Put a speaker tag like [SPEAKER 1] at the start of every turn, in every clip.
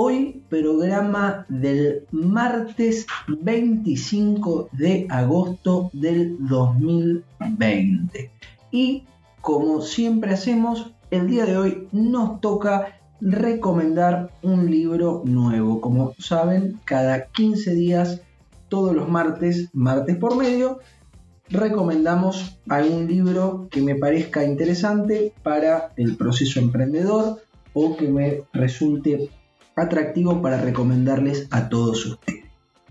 [SPEAKER 1] Hoy programa del martes 25 de agosto del 2020. Y como siempre hacemos, el día de hoy nos toca recomendar un libro nuevo. Como saben, cada 15 días, todos los martes, martes por medio, recomendamos algún libro que me parezca interesante para el proceso emprendedor o que me resulte atractivo para recomendarles a todos ustedes.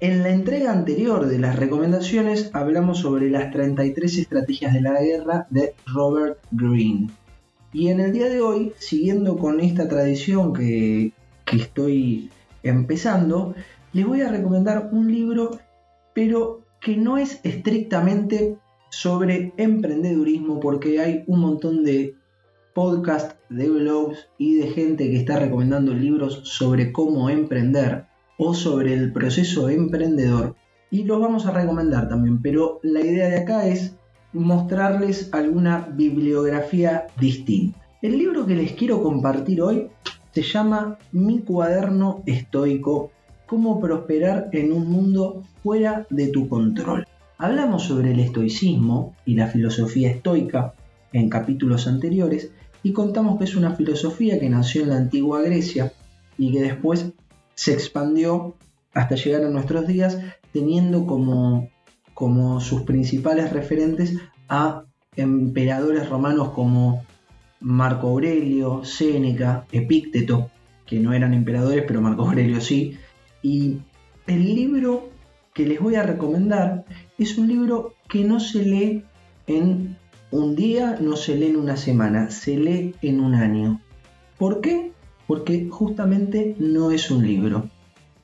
[SPEAKER 1] En la entrega anterior de las recomendaciones hablamos sobre las 33 estrategias de la guerra de Robert Greene. Y en el día de hoy, siguiendo con esta tradición que, que estoy empezando, les voy a recomendar un libro, pero que no es estrictamente sobre emprendedurismo, porque hay un montón de podcast, de blogs y de gente que está recomendando libros sobre cómo emprender o sobre el proceso emprendedor. Y los vamos a recomendar también, pero la idea de acá es mostrarles alguna bibliografía distinta. El libro que les quiero compartir hoy se llama Mi cuaderno estoico, cómo prosperar en un mundo fuera de tu control. Hablamos sobre el estoicismo y la filosofía estoica en capítulos anteriores y contamos que es una filosofía que nació en la antigua Grecia y que después se expandió hasta llegar a nuestros días teniendo como, como sus principales referentes a emperadores romanos como Marco Aurelio, Séneca, Epícteto, que no eran emperadores, pero Marco Aurelio sí. Y el libro que les voy a recomendar es un libro que no se lee en un día no se lee en una semana, se lee en un año. ¿Por qué? Porque justamente no es un libro,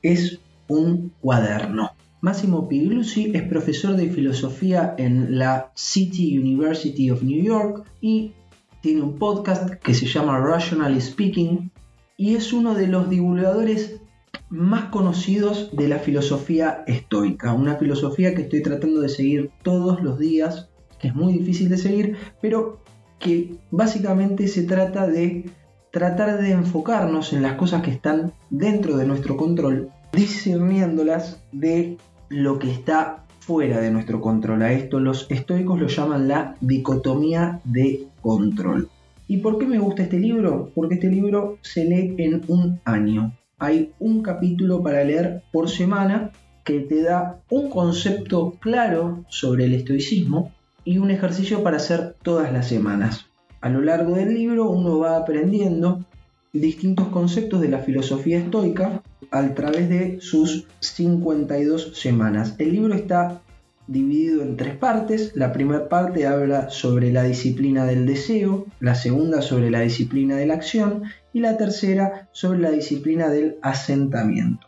[SPEAKER 1] es un cuaderno. Máximo Piglucci es profesor de filosofía en la City University of New York y tiene un podcast que se llama Rationally Speaking y es uno de los divulgadores más conocidos de la filosofía estoica, una filosofía que estoy tratando de seguir todos los días que es muy difícil de seguir, pero que básicamente se trata de tratar de enfocarnos en las cosas que están dentro de nuestro control, discerniéndolas de lo que está fuera de nuestro control. A esto los estoicos lo llaman la dicotomía de control. ¿Y por qué me gusta este libro? Porque este libro se lee en un año. Hay un capítulo para leer por semana que te da un concepto claro sobre el estoicismo y un ejercicio para hacer todas las semanas. A lo largo del libro uno va aprendiendo distintos conceptos de la filosofía estoica a través de sus 52 semanas. El libro está dividido en tres partes. La primera parte habla sobre la disciplina del deseo, la segunda sobre la disciplina de la acción y la tercera sobre la disciplina del asentamiento.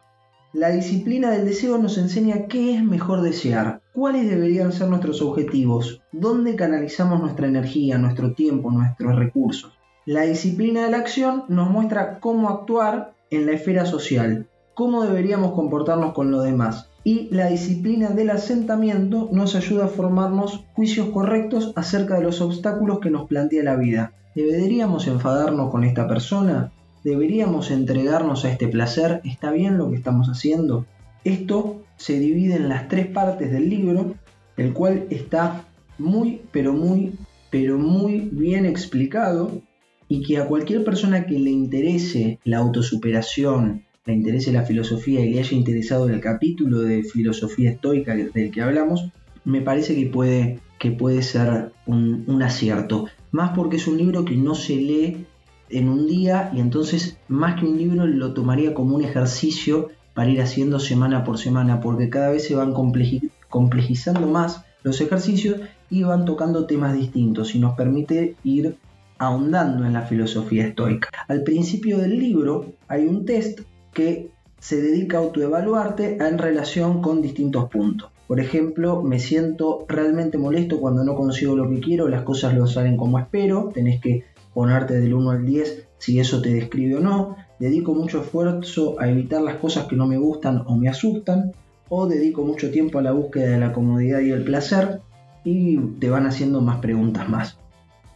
[SPEAKER 1] La disciplina del deseo nos enseña qué es mejor desear, cuáles deberían ser nuestros objetivos, dónde canalizamos nuestra energía, nuestro tiempo, nuestros recursos. La disciplina de la acción nos muestra cómo actuar en la esfera social, cómo deberíamos comportarnos con los demás. Y la disciplina del asentamiento nos ayuda a formarnos juicios correctos acerca de los obstáculos que nos plantea la vida. ¿Deberíamos enfadarnos con esta persona? ¿Deberíamos entregarnos a este placer? ¿Está bien lo que estamos haciendo? Esto se divide en las tres partes del libro, el cual está muy, pero muy, pero muy bien explicado y que a cualquier persona que le interese la autosuperación, le interese la filosofía y le haya interesado el capítulo de filosofía estoica del que hablamos, me parece que puede, que puede ser un, un acierto. Más porque es un libro que no se lee en un día y entonces más que un libro lo tomaría como un ejercicio para ir haciendo semana por semana porque cada vez se van complejizando más los ejercicios y van tocando temas distintos y nos permite ir ahondando en la filosofía estoica. Al principio del libro hay un test que se dedica a autoevaluarte en relación con distintos puntos. Por ejemplo, me siento realmente molesto cuando no consigo lo que quiero, las cosas no salen como espero, tenés que ponerte del 1 al 10 si eso te describe o no. Dedico mucho esfuerzo a evitar las cosas que no me gustan o me asustan, o dedico mucho tiempo a la búsqueda de la comodidad y el placer, y te van haciendo más preguntas más.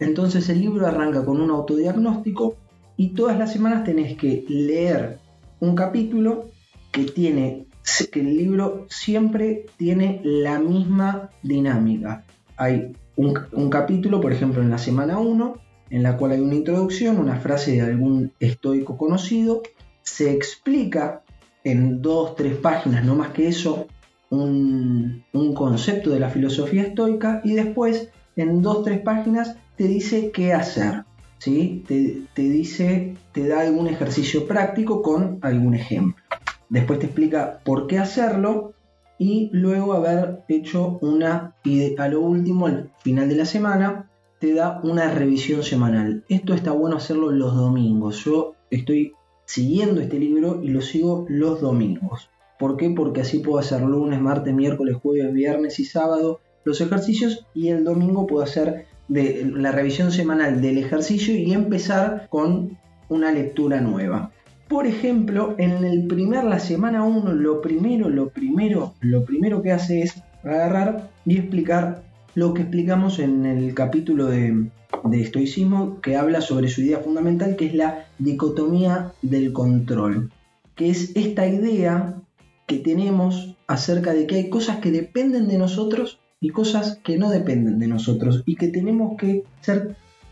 [SPEAKER 1] Entonces el libro arranca con un autodiagnóstico y todas las semanas tenés que leer un capítulo que tiene que el libro siempre tiene la misma dinámica. Hay un, capítulo, por ejemplo, en la semana 1, en la cual hay una introducción, una frase de algún estoico conocido, se explica en dos, tres páginas, no más que eso, un, concepto de la filosofía estoica y después en dos, tres páginas te dice qué hacer. ¿sí? Te, te dice, te da algún ejercicio práctico con algún ejemplo después te explica por qué hacerlo y luego haber hecho una, y a lo último, al final de la semana, te da una revisión semanal. Esto está bueno hacerlo los domingos. Yo estoy siguiendo este libro y lo sigo los domingos. ¿Por qué? Porque así puedo hacer lunes, martes, miércoles, jueves, viernes y sábado los ejercicios y el domingo puedo hacer la revisión semanal del ejercicio y empezar con una lectura nueva. Por ejemplo, en el primer, la semana 1, lo primero, lo primero, lo primero que hace es agarrar y explicar lo que explicamos en el capítulo de, estoicismo que habla sobre su idea fundamental, que es la dicotomía del control, que es esta idea que tenemos acerca de que hay cosas que dependen de nosotros y cosas que no dependen de nosotros y que tenemos que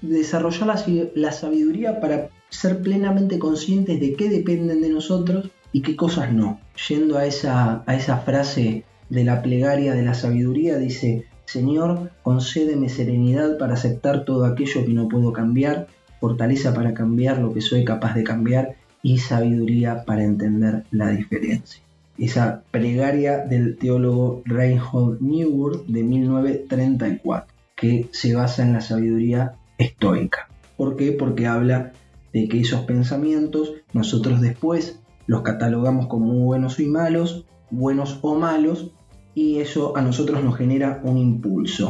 [SPEAKER 1] desarrollar la, sabiduría para ser plenamente conscientes de qué dependen de nosotros y qué cosas no. Yendo a esa frase de la plegaria de la sabiduría, dice, Señor, concédeme serenidad para aceptar todo aquello que no puedo cambiar, fortaleza para cambiar lo que soy capaz de cambiar y sabiduría para entender la diferencia. Esa plegaria del teólogo Reinhold Niebuhr de 1934, que se basa en la sabiduría estoica. ¿Por qué? Porque habla de que esos pensamientos nosotros después los catalogamos como buenos y malos, buenos o malos, y eso a nosotros nos genera un impulso.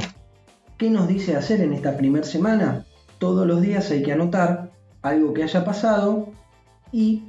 [SPEAKER 1] ¿Qué nos dice hacer en esta primera semana? Todos los días hay que anotar algo que haya pasado y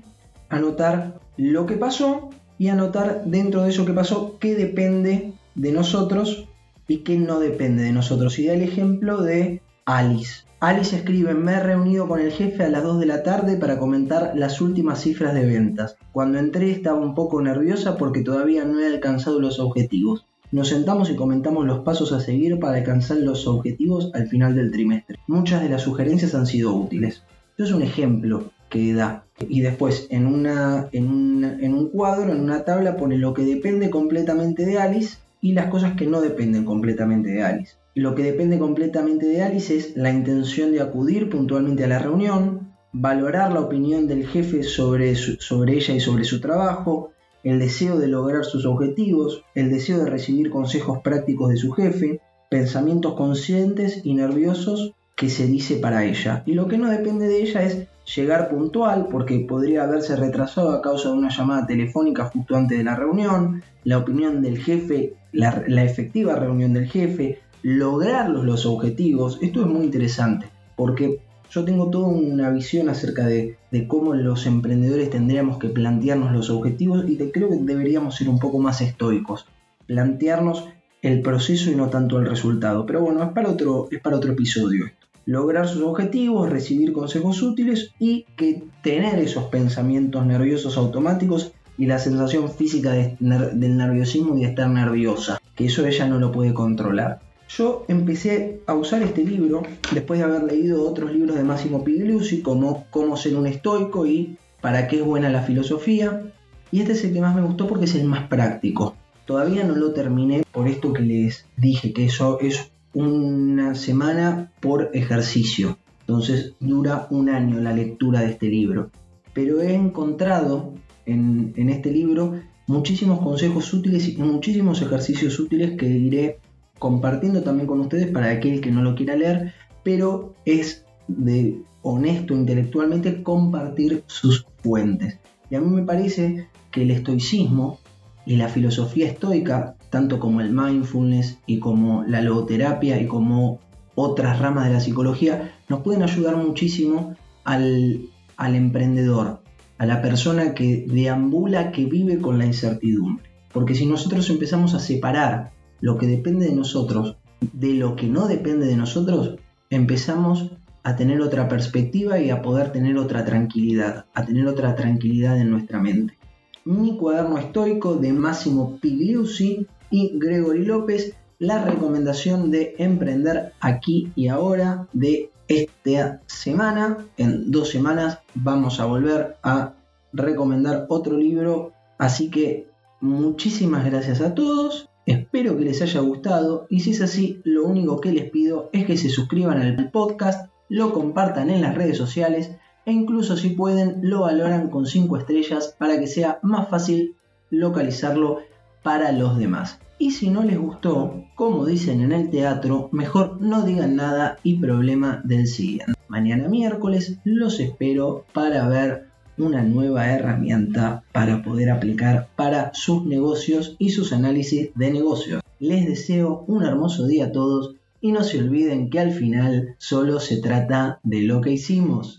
[SPEAKER 1] anotar lo que pasó y anotar dentro de eso que pasó qué depende de nosotros y qué no depende de nosotros. Y da el ejemplo de Alice. Alice escribe, me he reunido con el jefe a las 2 de la tarde para comentar las últimas cifras de ventas. Cuando entré estaba un poco nerviosa porque todavía no he alcanzado los objetivos. Nos sentamos y comentamos los pasos a seguir para alcanzar los objetivos al final del trimestre. Muchas de las sugerencias han sido útiles. Esto es un ejemplo que da. Y después en, en, en un cuadro, en una tabla, pone lo que depende completamente de Alice y las cosas que no dependen completamente de Alice. Lo que depende completamente de Alice es la intención de acudir puntualmente a la reunión, valorar la opinión del jefe sobre, ella y sobre su trabajo, el deseo de lograr sus objetivos, el deseo de recibir consejos prácticos de su jefe, pensamientos conscientes y nerviosos que se dice para ella. Y lo que no depende de ella es llegar puntual, porque podría haberse retrasado a causa de una llamada telefónica justo antes de la reunión, la opinión del jefe, la efectiva reunión del jefe, lograr los objetivos, esto es muy interesante, porque yo tengo toda una visión acerca de, cómo los emprendedores tendríamos que plantearnos los objetivos y creo que deberíamos ser un poco más estoicos, plantearnos el proceso y no tanto el resultado. Pero bueno, es para otro, es para otro episodio. Lograr sus objetivos, recibir consejos útiles y que tener esos pensamientos nerviosos automáticos y la sensación física del nerviosismo y de estar nerviosa, que eso ella no lo puede controlar. Yo empecé a usar este libro después de haber leído otros libros de Massimo Pigliucci como Cómo ser un estoico y Para qué es buena la filosofía. Y este es el que más me gustó porque es el más práctico. Todavía no lo terminé por esto que les dije, que eso es una semana por ejercicio. Entonces dura un año la lectura de este libro. Pero he encontrado en, en este libro muchísimos consejos útiles y muchísimos ejercicios útiles que iré compartiendo también con ustedes para aquel que no lo quiera leer, pero es de honesto intelectualmente compartir sus fuentes. Y a mí me parece que el estoicismo y la filosofía estoica tanto como el mindfulness y como la logoterapia y como otras ramas de la psicología, nos pueden ayudar muchísimo al, al emprendedor, a la persona que deambula, que vive con la incertidumbre. Porque si nosotros empezamos a separar lo que depende de nosotros de lo que no depende de nosotros, empezamos a tener otra perspectiva y a poder tener otra tranquilidad, a tener otra tranquilidad en nuestra mente. Mi cuaderno estoico de Máximo Pigliusi y Gregory López, la recomendación de emprender aquí y ahora de esta semana. En dos semanas vamos a volver a recomendar otro libro, así que muchísimas gracias a todos Espero que les haya gustado y si es así, lo único que les pido es que se suscriban al podcast, lo compartan en las redes sociales e incluso si pueden lo valoran con 5 estrellas para que sea más fácil localizarlo para los demás. Y si no les gustó, como dicen en el teatro, mejor no digan nada y problema del siguiente. Mañana miércoles los espero para ver una nueva herramienta para poder aplicar para sus negocios y sus análisis de negocios. Les deseo un hermoso día a todos y no se olviden que al final solo se trata de lo que hicimos.